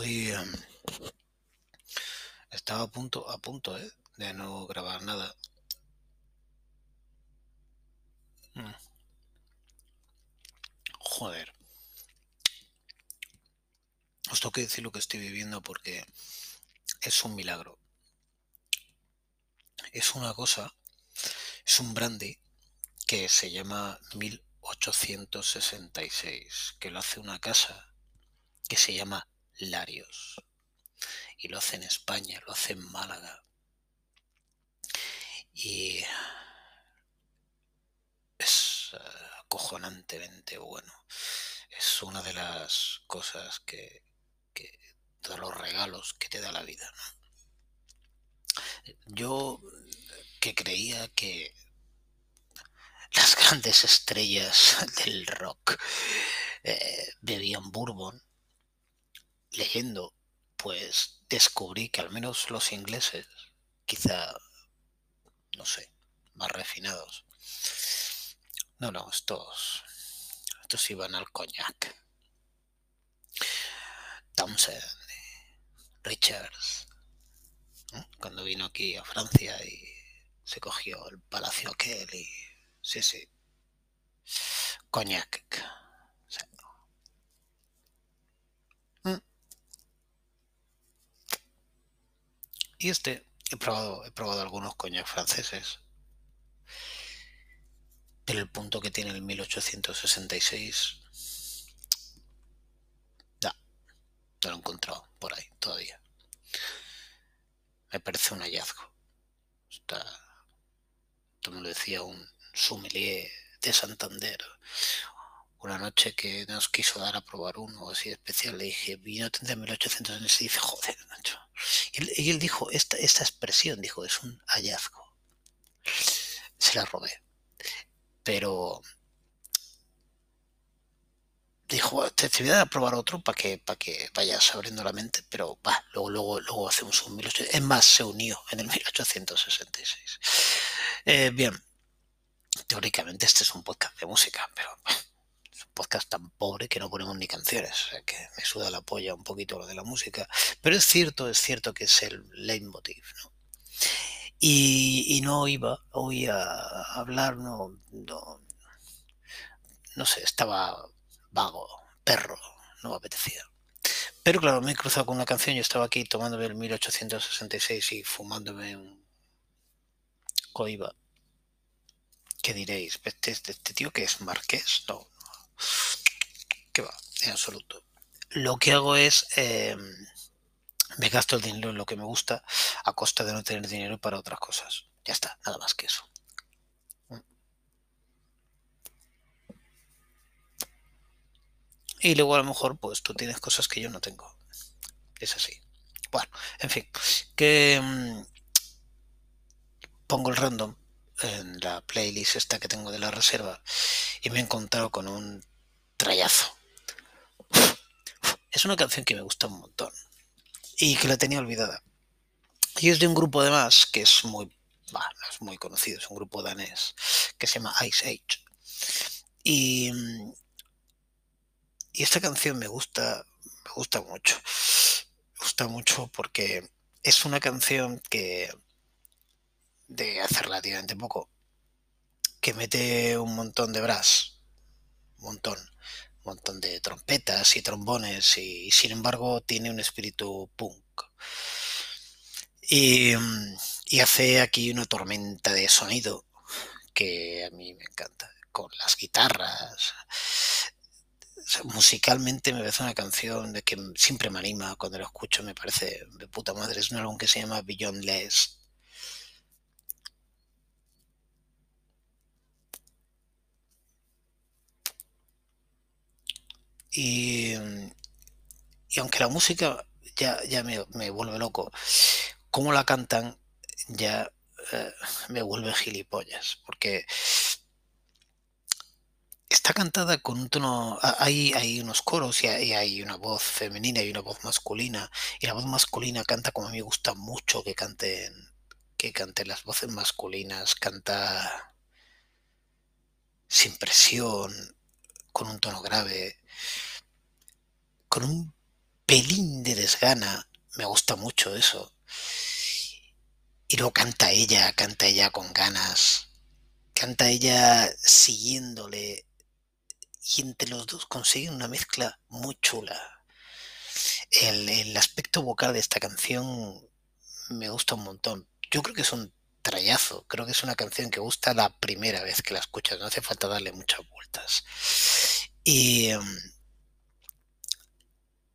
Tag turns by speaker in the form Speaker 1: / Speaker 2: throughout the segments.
Speaker 1: Hoy em, estaba a punto, a punto, ¿eh? De no grabar nada. Mm. Joder. Os tengo que decir lo que estoy viviendo porque es un milagro. Es una cosa, es un brandy que se llama 1866, que lo hace una casa que se llama Larios. Y lo hace en España, lo hace en Málaga. Y es eh, acojonantemente bueno. Es una de las cosas que, de los regalos que te da la vida. Yo que creía que las grandes estrellas del rock eh, bebían bourbon, leyendo, pues descubrí que al menos los ingleses, quizá, no sé, más refinados, no, no, estos, estos iban al coñac. Thompson, Richards, cuando vino aquí a Francia y se cogió el palacio aquel y sí, sí, coñac. Y este, he probado, he probado algunos coñac franceses. Pero el punto que tiene el 1866. No, no lo he encontrado por ahí todavía. Me parece un hallazgo. Está, me lo decía un sommelier de Santander. Una noche que nos quiso dar a probar uno así especial, le dije, vino tendré 1866 y dice, joder, Nacho, y él, dijo esta, esta expresión, dijo, es un hallazgo. Se la robé. Pero dijo, te, voy a probar otro para que, para que vayas abriendo la mente, pero va, luego, luego, luego hacemos un 1800. Es más, se unió en el 1866. Eh, bien, teóricamente este es un podcast de música, pero podcast tan pobre que no ponemos ni canciones, que me suda la polla un poquito lo de la música, pero es cierto, es cierto que es el leitmotiv, ¿no? Y, no iba hoy a hablar, no, no, sé, estaba vago, perro, no me apetecía. Pero claro, me he cruzado con una canción, yo estaba aquí tomándome el 1866 y fumándome un coiba. ¿Qué diréis? ¿Este, este tío que es marqués? No, que va, en absoluto. Lo que hago es eh, me gasto el dinero en lo que me gusta a costa de no tener dinero para otras cosas. Ya está, nada más que eso. Y luego a lo mejor pues tú tienes cosas que yo no tengo. Es así. Bueno, en fin, que mm, pongo el random en la playlist esta que tengo de la reserva y me he encontrado con un trayazo. Es una canción que me gusta un montón y que la tenía olvidada. Y es de un grupo además que es muy, es muy conocido, es un grupo danés que se llama Ice Age. Y, y esta canción me gusta, me gusta mucho. Me gusta mucho porque es una canción que de hace relativamente poco que mete un montón de brass montón, montón de trompetas y trombones y, sin embargo tiene un espíritu punk. Y, y hace aquí una tormenta de sonido que a mí me encanta, con las guitarras. musicalmente me parece una canción de que siempre me anima cuando lo escucho, me parece de puta madre. Es un álbum que se llama Beyond Less Y, aunque la música ya, ya me, vuelve loco, como la cantan ya eh, me vuelve gilipollas, porque está cantada con un tono, hay, hay unos coros y hay, una voz femenina y una voz masculina, y la voz masculina canta como a mí me gusta mucho que canten, que canten las voces masculinas, canta sin presión, con un tono grave, con un pelín de desgana, me gusta mucho eso. Y luego canta ella, canta ella con ganas, canta ella siguiéndole y entre los dos consiguen una mezcla muy chula. El, el, aspecto vocal de esta canción me gusta un montón. Yo creo que es un trayazo, creo que es una canción que gusta la primera vez que la escuchas, no hace falta darle muchas vueltas. Y, em,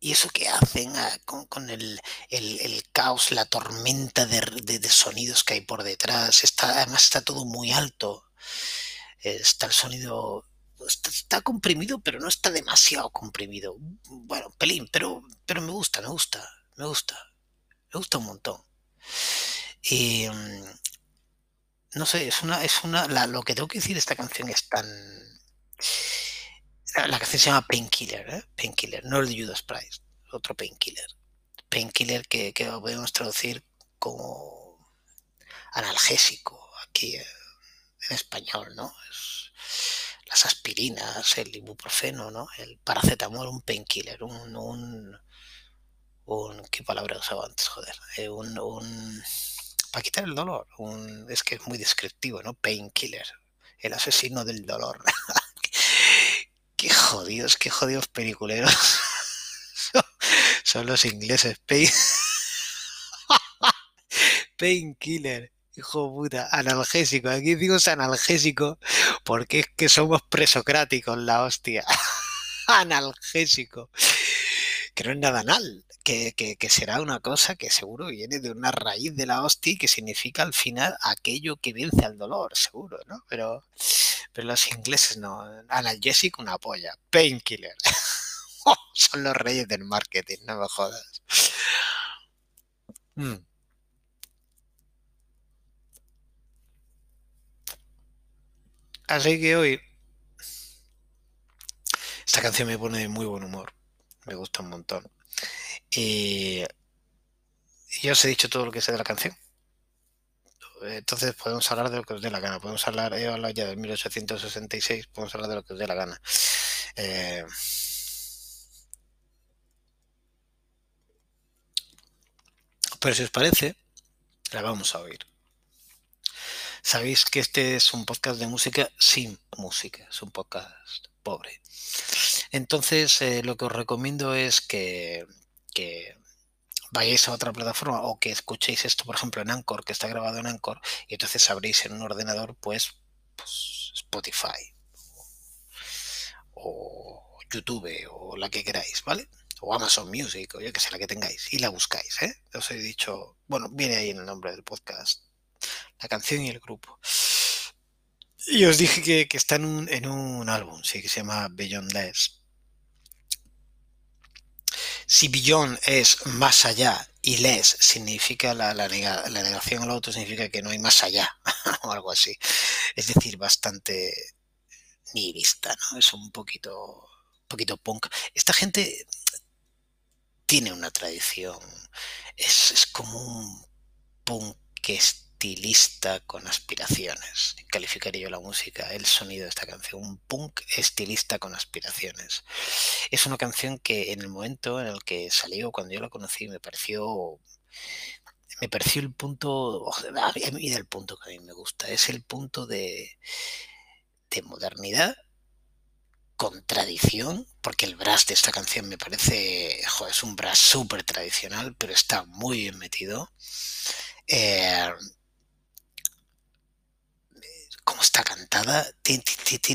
Speaker 1: y eso que hacen ah, con, con el, el, caos, la tormenta de, de, sonidos que hay por detrás, está, además está todo muy alto, está el sonido Está, comprimido, pero no está demasiado comprimido. Bueno, pelín, pero, pero me gusta, me gusta, me gusta, me gusta un montón. Y no sé, es una, es una, la, lo que tengo que decir de esta canción es tan, la, canción se llama Painkiller, ¿eh? Painkiller, no el de Judas Price, otro Painkiller. Painkiller que, podemos traducir como analgésico aquí en español, ¿no? Es, las aspirinas, el ibuprofeno, ¿no? El paracetamol, un painkiller, un, un, un, ¿qué palabra usaba antes? Joder, eh, un, un, para quitar el dolor, es que es muy descriptivo, ¿no? Painkiller, el asesino del dolor. qué jodidos, qué jodidos peliculeros. Son los ingleses, pain... Painkiller. Hijo puta, analgésico. Aquí digo analgésico porque es que somos presocráticos, la hostia. analgésico. Que no es nada anal, que, será una cosa que seguro viene de una raíz de la hostia que significa al final aquello que vence al dolor, seguro, ¿no? Pero, pero los ingleses no. Analgésico, una polla. Painkiller. Son los reyes del marketing, no me jodas. Mm. Así que hoy esta canción me pone de muy buen humor. Me gusta un montón. Y yo os he dicho todo lo que sé de la canción. Entonces podemos hablar de lo que os dé la gana. Podemos hablar, he hablado ya de 1866, podemos hablar de lo que os dé la gana. Eh, pero si os parece, la vamos a oír. Sabéis que este es un podcast de música sin música, es un podcast pobre. Entonces, eh, lo que os recomiendo es que, que, vayáis a otra plataforma o que escuchéis esto, por ejemplo, en Anchor, que está grabado en Anchor, y entonces abréis en un ordenador, pues, pues Spotify o YouTube o la que queráis, ¿vale? o Amazon Music, o yo que sé, la que tengáis, y la buscáis, ¿eh? Os he dicho, bueno, viene ahí en el nombre del podcast, la canción y el grupo. Y os dije que, que está en un, en un, álbum, sí, que se llama Beyond Less. Si Beyond es más allá y Less significa la, la, nega, la negación al otro, significa que no hay más allá, o algo así. Es decir, bastante nihilista, ¿no? Es un poquito, un poquito punk. Esta gente tiene una tradición. Es, es como un punk estilista con aspiraciones. Calificaría yo la música, el sonido de esta canción. Un punk estilista con aspiraciones. Es una canción que en el momento en el que salió, cuando yo la conocí, me pareció me pareció el punto, a mí del punto que a mí me gusta, es el punto de, de modernidad con tradición, porque el brass de esta canción me parece, joder, es un brass súper tradicional, pero está muy bien metido. Eh, como está cantada, tiene,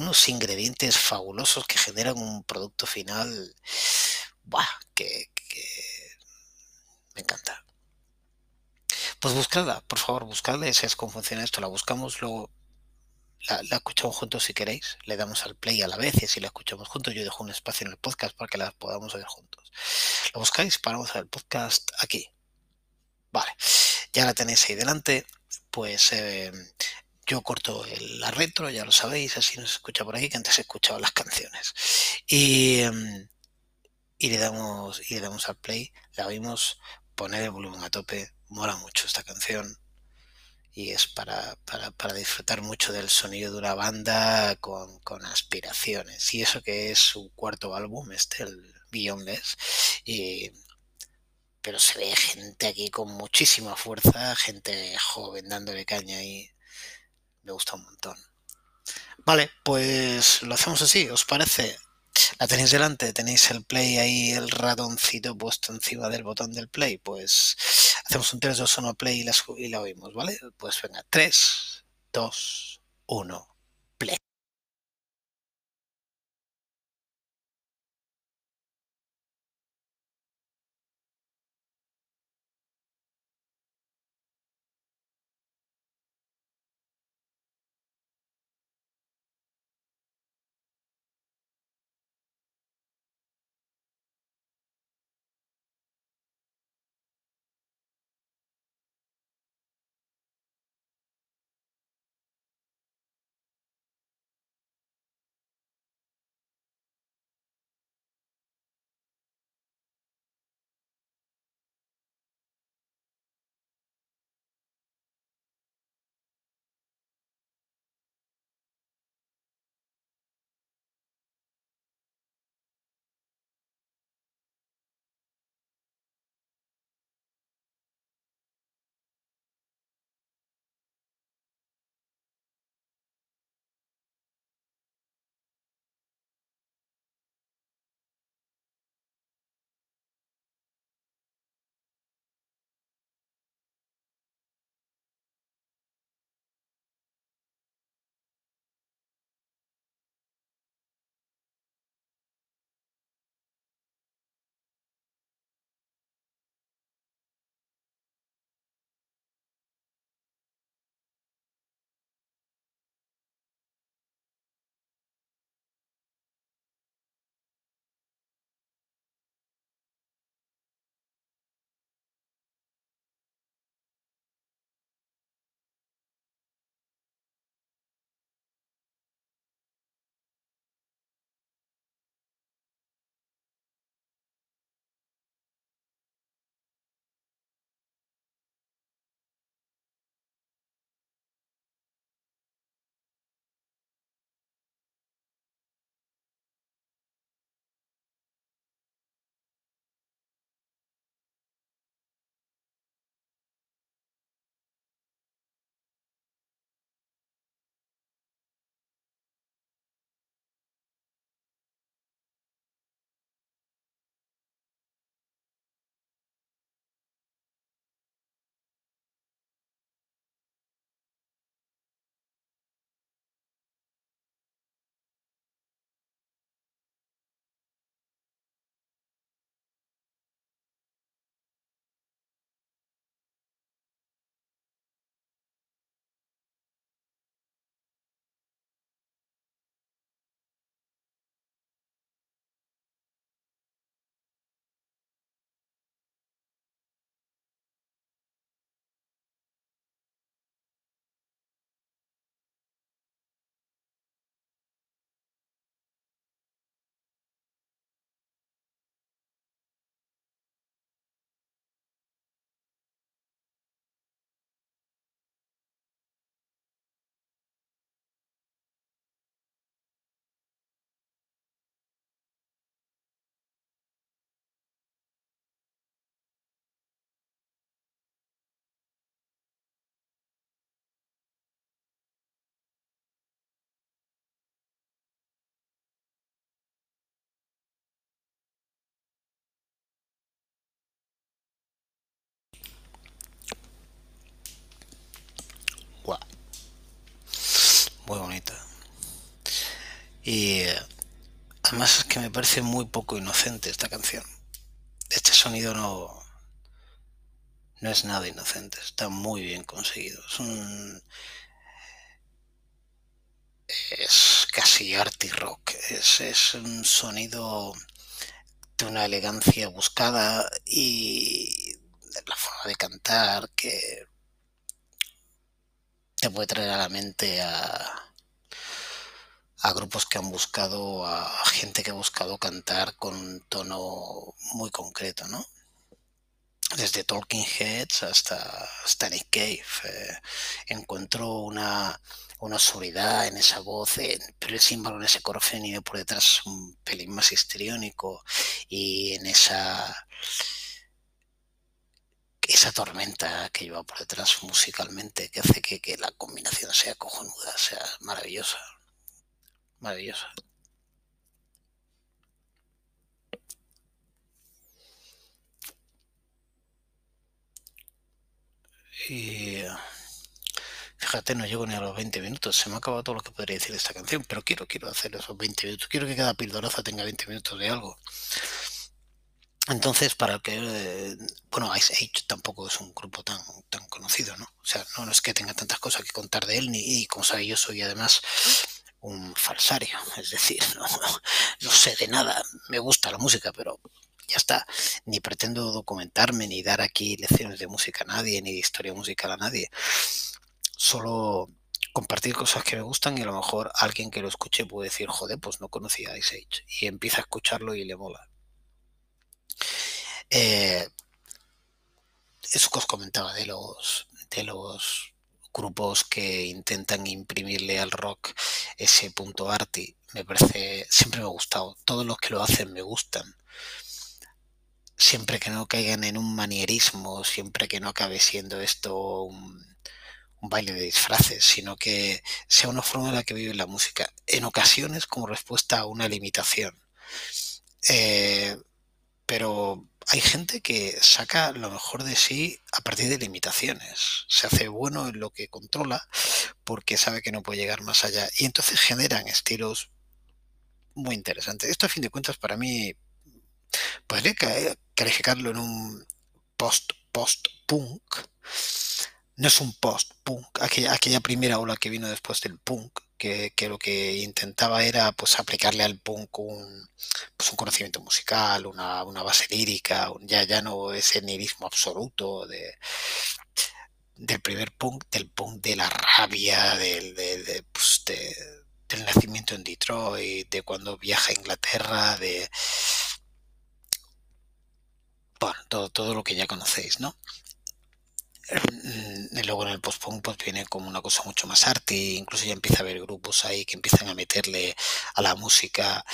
Speaker 1: unos ingredientes fabulosos que generan un producto final ¡buah! Que, me encanta. Pues buscadla, por favor, buscadla y es cómo funciona esto. La buscamos, luego la, la, escuchamos juntos si queréis, le damos al play a la vez y si la escuchamos juntos yo dejo un espacio en el podcast para que la podamos oír juntos. Lo buscáis, paramos el podcast aquí. Vale, ya la tenéis ahí delante, pues eh, yo corto el, la retro, ya lo sabéis, así nos escucha por aquí, que antes he escuchado las canciones. Y, y, le, damos, y le damos al play, la oímos, poner el volumen a tope, mola mucho esta canción y es para, para, para, disfrutar mucho del sonido de una banda con, con, aspiraciones. Y eso que es su cuarto álbum, este, el Beyond Less, y, pero se ve gente aquí con muchísima fuerza, gente joven dándole caña y me gusta un montón. Vale, pues lo hacemos así, ¿os parece? La tenéis delante, tenéis el play ahí, el ratoncito puesto encima del botón del play. Pues hacemos un 3, 2, 1 play y la, y la oímos, ¿vale? Pues venga, 3, 2, 1, Y además es que me parece muy poco inocente esta canción. Este sonido no, no es nada inocente, está muy bien conseguido. Es un. Es casi arty rock. Es, es un sonido de una elegancia buscada y de la forma de cantar que te puede traer a la mente a, a grupos que han buscado, a gente que ha buscado cantar con un tono muy concreto, ¿no? Desde Talking Heads hasta, Static Cave. Eh, encuentro una, una sobriedad en esa voz, pero sin embargo en ese coro femenino por detrás un pelín más histriónico y en esa esa tormenta que lleva por detrás musicalmente, que hace que, que la combinación sea cojonuda, sea maravillosa. Maravillosa. Y fíjate, no llego ni a los 20 minutos. Se me ha acabado todo lo que podría decir de esta canción, pero quiero, quiero hacer esos 20 minutos. Quiero que cada pildoraza tenga 20 minutos de algo. Entonces, para que, eh, bueno, Ice Age tampoco es un grupo tan, tan conocido, ¿no? O sea, no, es que tenga tantas cosas que contar de él, ni, y como sabe, yo soy además un falsario, es decir, no, sé de nada, me gusta la música, pero ya está, ni pretendo documentarme, ni dar aquí lecciones de música a nadie, ni de historia musical a nadie, solo compartir cosas que me gustan y a lo mejor alguien que lo escuche puede decir, joder, pues no conocía Ice Age, y empieza a escucharlo y le mola. Eh, eso que os comentaba de los, de los grupos que intentan imprimirle al rock ese punto arty, me parece, siempre me ha gustado. Todos los que lo hacen me gustan. Siempre que no caigan en un manierismo, siempre que no acabe siendo esto un, baile de disfraces, sino que sea una forma en la que vive la música. En ocasiones como respuesta a una limitación. Eh, pero hay gente que saca lo mejor de sí a partir de limitaciones. Se hace bueno en lo que controla porque sabe que no puede llegar más allá. Y entonces generan estilos muy interesantes. Esto a fin de cuentas para mí podría calificarlo en un post-post-punk. No es un post-punk, aquella, aquella primera ola que vino después del punk, que, lo que intentaba era pues aplicarle al punk un, pues, un conocimiento musical, una, base lírica, ya, ya no ese nihilismo absoluto de, del primer punk, del punk de la rabia, del, pues, del nacimiento en Detroit, de cuando viaja a Inglaterra, de bueno, todo, todo lo que ya conocéis, ¿no? Luego en el post-punk pues viene como una cosa mucho más arte, incluso ya empieza a haber grupos ahí que empiezan a meterle a la música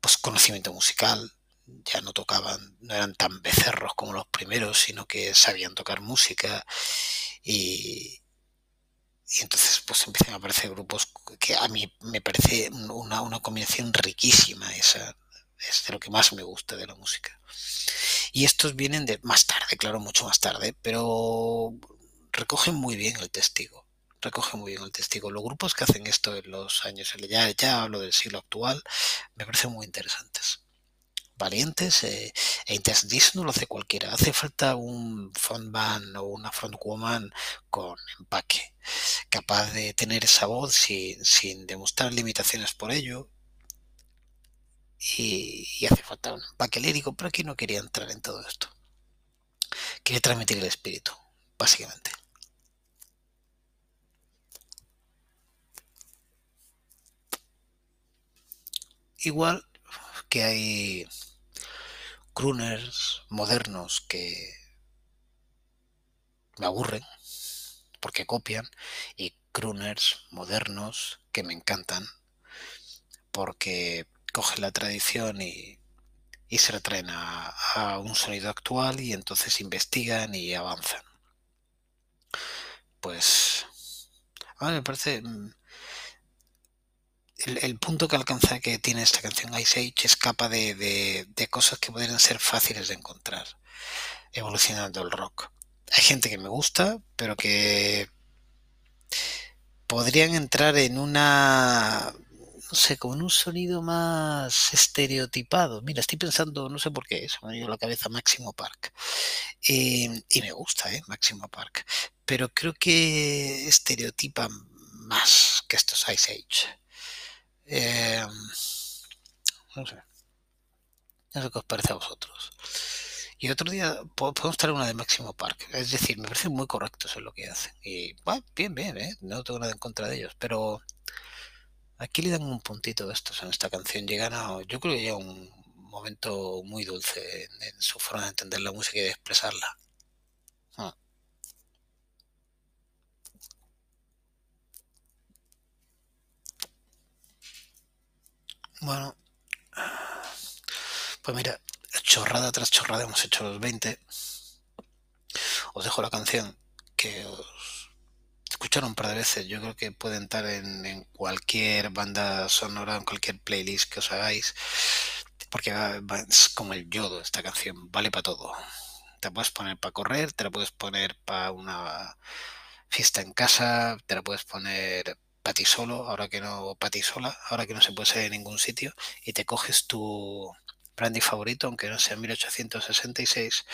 Speaker 1: pues conocimiento musical, ya no tocaban, no eran tan becerros como los primeros, sino que sabían tocar música. Y, y entonces pues empiezan a aparecer grupos que a mí me parece una, una combinación riquísima esa, es de lo que más me gusta de la música. Y estos vienen de más tarde, claro, mucho más tarde, pero recogen muy bien el testigo. Recogen muy bien el testigo. Los grupos que hacen esto en los años, ya, ya hablo del siglo actual, me parecen muy interesantes. Valientes eh, e interesantes, no lo hace cualquiera. Hace falta un frontman o una frontwoman con empaque, capaz de tener esa voz sin, sin demostrar limitaciones por ello, y, hace falta un empaque lírico, pero aquí no quería entrar en todo esto. Quería transmitir el espíritu, básicamente. Igual que hay crooners modernos que me aburren porque copian y crooners modernos que me encantan porque cogen la tradición y, se retraen a, un sonido actual y entonces investigan y avanzan. Pues a mí me parece mm, el, punto que alcanza que tiene esta canción Ice Age escapa de, de, cosas que podrían ser fáciles de encontrar evolucionando el rock. Hay gente que me gusta, pero que podrían entrar en una no sé, con un sonido más estereotipado. Mira, estoy pensando, no sé por qué, se me ha a la cabeza Máximo Park. Eh, y me gusta, ¿eh? Máximo Park. Pero creo que estereotipa más que estos Ice Age. Eh, no sé. No sé qué os parece a vosotros. Y otro día podemos traer una de Máximo Park. Es decir, me parece muy correcto eso lo que hacen. Y bueno, bien, bien, ¿eh? no tengo nada en contra de ellos. Pero Aquí le dan un puntito de estos en esta canción. Llegan a, yo creo que llega un momento muy dulce en, su forma de entender la música y de expresarla. Ah. Bueno, pues mira, chorrada tras chorrada hemos hecho los 20. os dejo la canción que os escucharon un par de veces. Yo creo que pueden estar en, cualquier banda sonora, en cualquier playlist que os hagáis, porque es como el yodo esta canción, vale para todo. Te la puedes poner para correr, te la puedes poner para una fiesta en casa, te la puedes poner para ti solo, ahora que no, para ti sola, ahora que no se puede salir en ningún sitio, y te coges tu brandy favorito, aunque no sea 1866,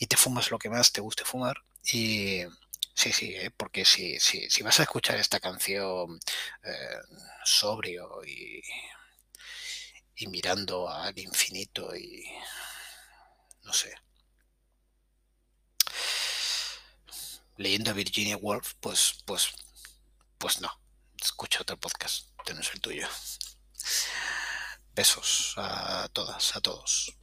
Speaker 1: y te fumas lo que más te guste fumar. Y sí, sí, ¿eh? porque si, si, si vas a escuchar esta canción eh, sobrio y, y mirando al infinito y no sé, leyendo a Virginia Woolf, pues, pues, pues no. Escucha otro podcast, este no es el tuyo. Besos a todas, a todos.